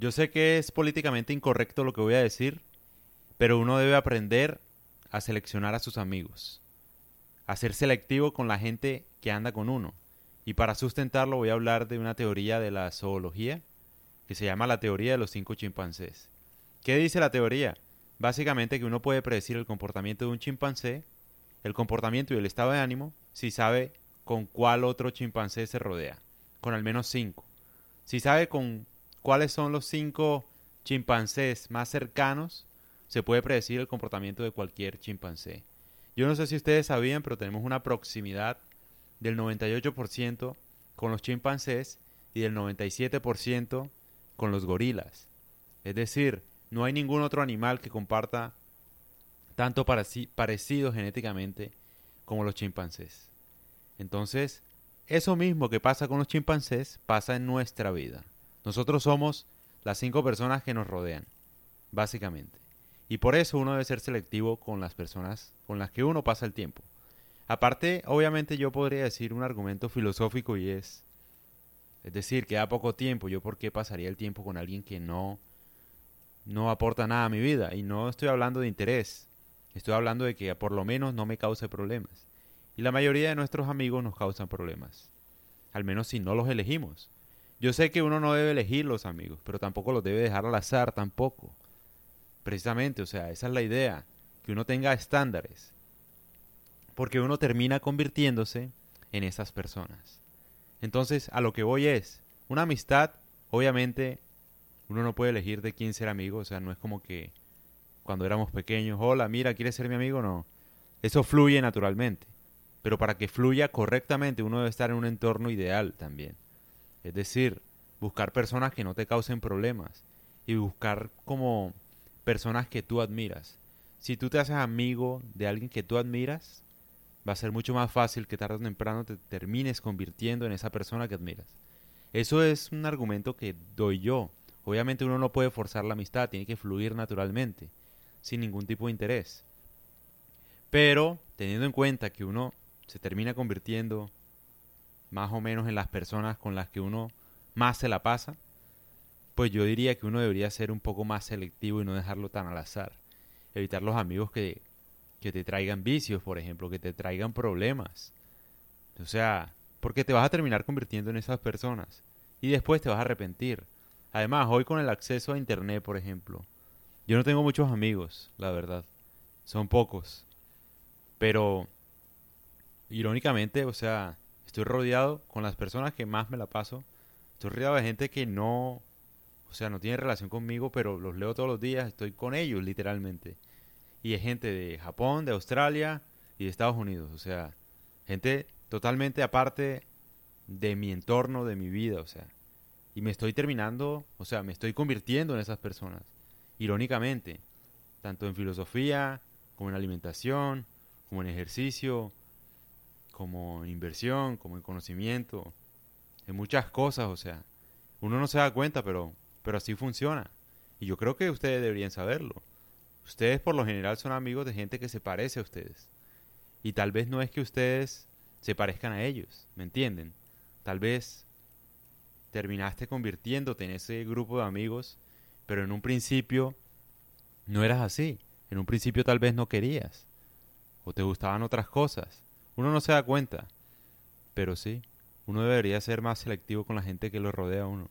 Yo sé que es políticamente incorrecto lo que voy a decir, pero uno debe aprender a seleccionar a sus amigos, a ser selectivo con la gente que anda con uno. Y para sustentarlo voy a hablar de una teoría de la zoología que se llama la teoría de los cinco chimpancés. ¿Qué dice la teoría? Básicamente que uno puede predecir el comportamiento de un chimpancé, el comportamiento y el estado de ánimo, si sabe con cuál otro chimpancé se rodea, con al menos cinco. Si sabe con cuáles son los cinco chimpancés más cercanos, se puede predecir el comportamiento de cualquier chimpancé. Yo no sé si ustedes sabían, pero tenemos una proximidad del 98% con los chimpancés y del 97% con los gorilas. Es decir, no hay ningún otro animal que comparta tanto parecido genéticamente como los chimpancés. Entonces, eso mismo que pasa con los chimpancés pasa en nuestra vida. Nosotros somos las cinco personas que nos rodean, básicamente. Y por eso uno debe ser selectivo con las personas con las que uno pasa el tiempo. Aparte, obviamente yo podría decir un argumento filosófico y es, es decir, que a poco tiempo, yo por qué pasaría el tiempo con alguien que no, no aporta nada a mi vida. Y no estoy hablando de interés, estoy hablando de que por lo menos no me cause problemas. Y la mayoría de nuestros amigos nos causan problemas, al menos si no los elegimos. Yo sé que uno no debe elegir los amigos, pero tampoco los debe dejar al azar tampoco. Precisamente, o sea, esa es la idea, que uno tenga estándares. Porque uno termina convirtiéndose en esas personas. Entonces, a lo que voy es, una amistad, obviamente, uno no puede elegir de quién ser amigo, o sea, no es como que cuando éramos pequeños, hola, mira, ¿quieres ser mi amigo? No. Eso fluye naturalmente. Pero para que fluya correctamente, uno debe estar en un entorno ideal también. Es decir, buscar personas que no te causen problemas y buscar como personas que tú admiras. Si tú te haces amigo de alguien que tú admiras, va a ser mucho más fácil que tarde o temprano te termines convirtiendo en esa persona que admiras. Eso es un argumento que doy yo. Obviamente uno no puede forzar la amistad, tiene que fluir naturalmente, sin ningún tipo de interés. Pero teniendo en cuenta que uno se termina convirtiendo más o menos en las personas con las que uno más se la pasa, pues yo diría que uno debería ser un poco más selectivo y no dejarlo tan al azar. Evitar los amigos que, que te traigan vicios, por ejemplo, que te traigan problemas. O sea, porque te vas a terminar convirtiendo en esas personas y después te vas a arrepentir. Además, hoy con el acceso a Internet, por ejemplo, yo no tengo muchos amigos, la verdad. Son pocos. Pero, irónicamente, o sea, estoy rodeado con las personas que más me la paso. Estoy rodeado de gente que no o sea, no tiene relación conmigo, pero los leo todos los días, estoy con ellos literalmente. Y es gente de Japón, de Australia y de Estados Unidos. O sea, gente totalmente aparte de mi entorno, de mi vida. O sea, y me estoy terminando, o sea, me estoy convirtiendo en esas personas. Irónicamente, tanto en filosofía, como en alimentación, como en ejercicio, como inversión, como en conocimiento, en muchas cosas, o sea, uno no se da cuenta, pero pero así funciona. Y yo creo que ustedes deberían saberlo. Ustedes por lo general son amigos de gente que se parece a ustedes. Y tal vez no es que ustedes se parezcan a ellos, ¿me entienden? Tal vez terminaste convirtiéndote en ese grupo de amigos, pero en un principio no eras así. En un principio tal vez no querías. O te gustaban otras cosas. Uno no se da cuenta. Pero sí, uno debería ser más selectivo con la gente que lo rodea a uno.